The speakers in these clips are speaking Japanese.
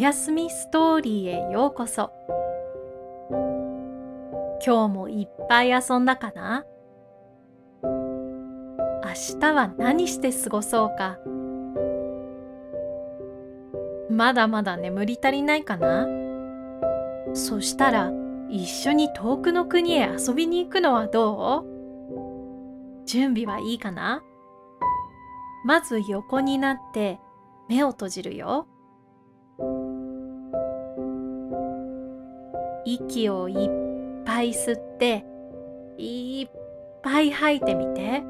やすみストーリーへようこそ。今日もいっぱい遊んだかな？明日は何して過ごそうか？まだまだ眠り足りないかな？そしたら一緒に遠くの国へ遊びに行くのはどう？準備はいいかな？まず横になって目を閉じるよ。息をいっぱい吸っていっぱい吐いてみて。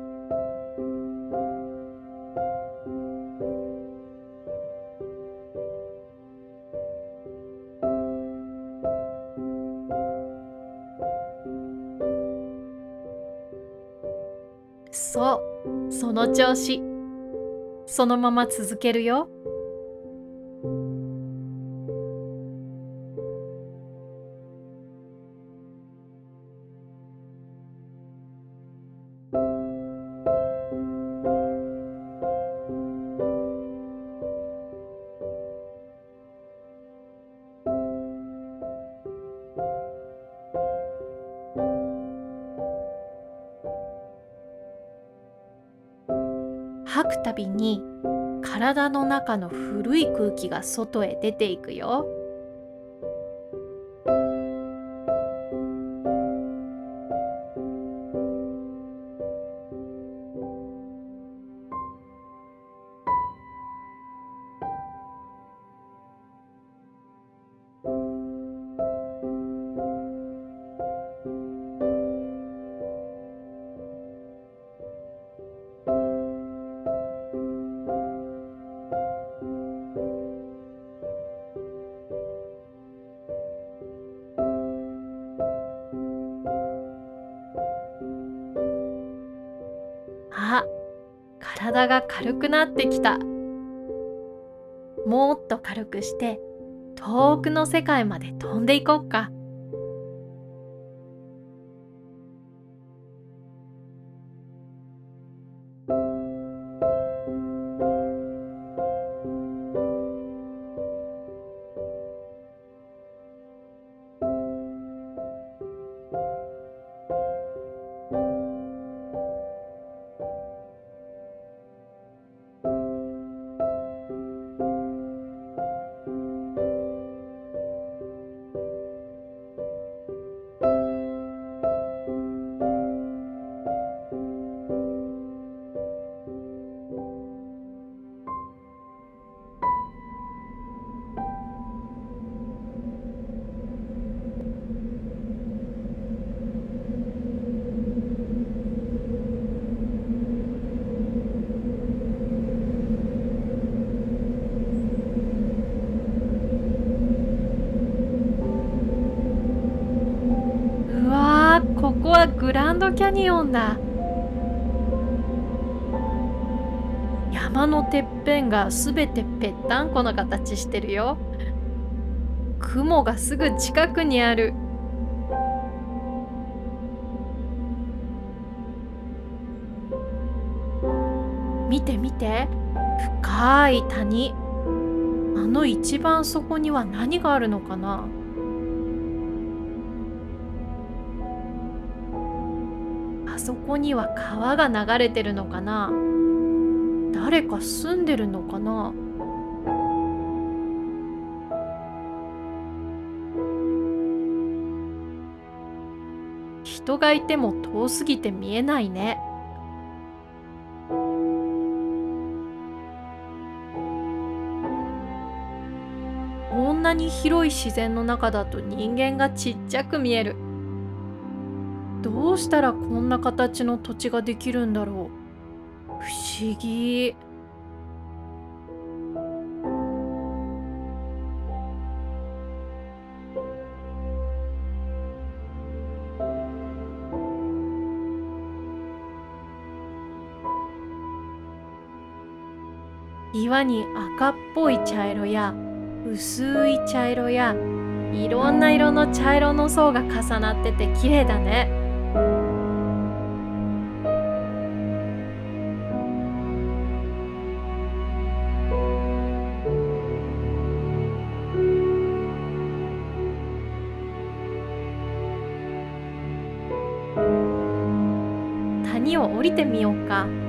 そうその調子そのまま続けるよ。くたびに体の中の古い空気が外へ出ていくよ。が軽くなってきた。もっと軽くして遠くの世界まで飛んでいこっか。グランドキャニオンだ。山のてっぺんがすべてぺったんこの形してるよ。雲がすぐ近くにある。見て見て。深い谷。あの一番底には何があるのかな？そこには川が流れてるのかな？誰か住んでるのかな？人がいても遠すぎて見えないね。こんなに広い自然の中だと人間がちっちゃく見える。どうしたらこんな形の土地ができるんだろう不思議岩に赤っぽい茶色や薄い茶色やいろんな色の茶色の層が重なってて綺麗だね。谷を降りてみようか。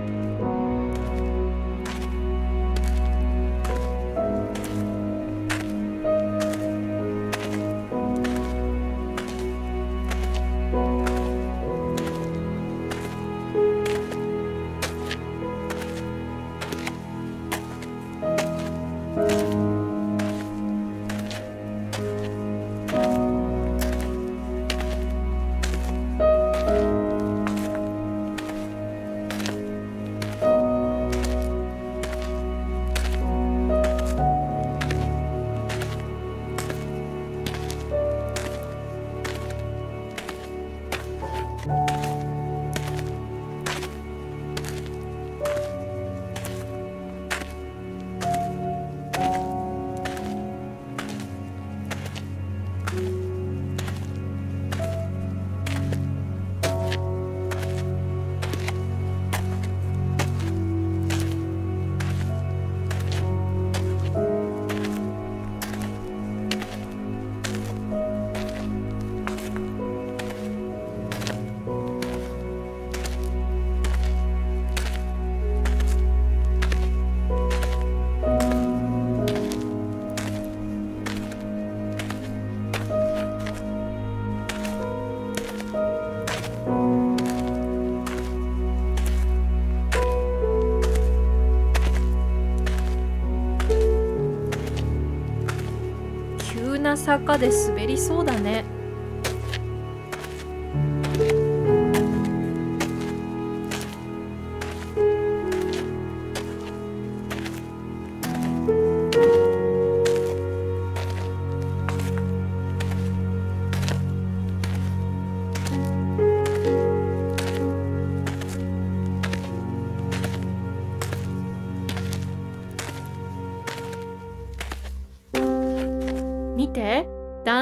な坂で滑りそうだね。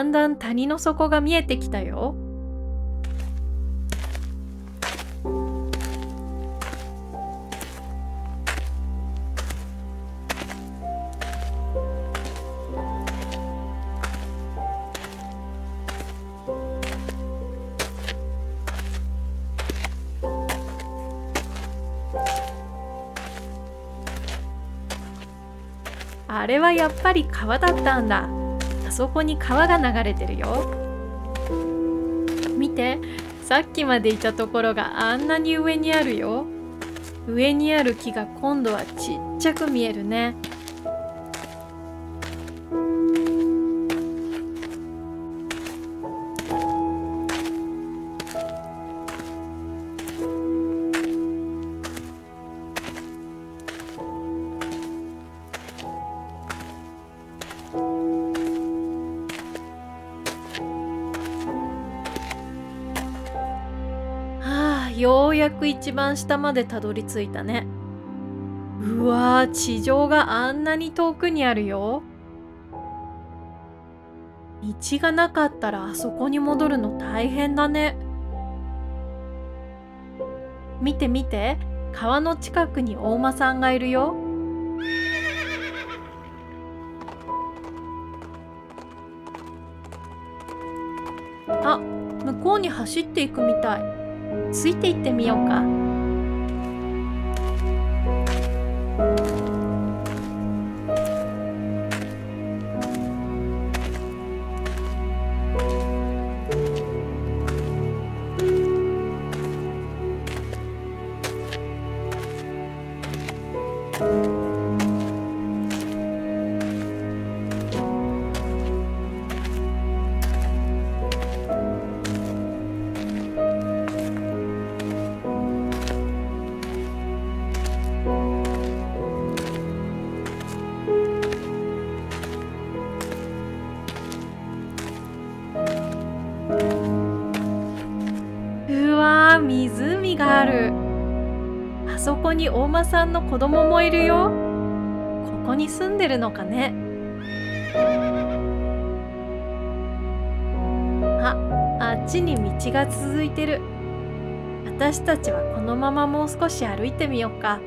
んだん谷の底が見えてきたよ。あれはやっぱり川だったんだ。そこに川が流れてるよ。見て、さっきまでいたところがあんなに上にあるよ。上にある木が今度はちっちゃく見えるね。一番下までたどり着いたね。うわー、地上があんなに遠くにあるよ。道がなかったらあそこに戻るの大変だね。見て見て、川の近くにお馬さんがいるよ。あ、向こうに走っていくみたい。ついていってみようか。子供もいるよ。ここに住んでるのかね。あ、あっちに道が続いてる。私たちはこのままもう少し歩いてみようか。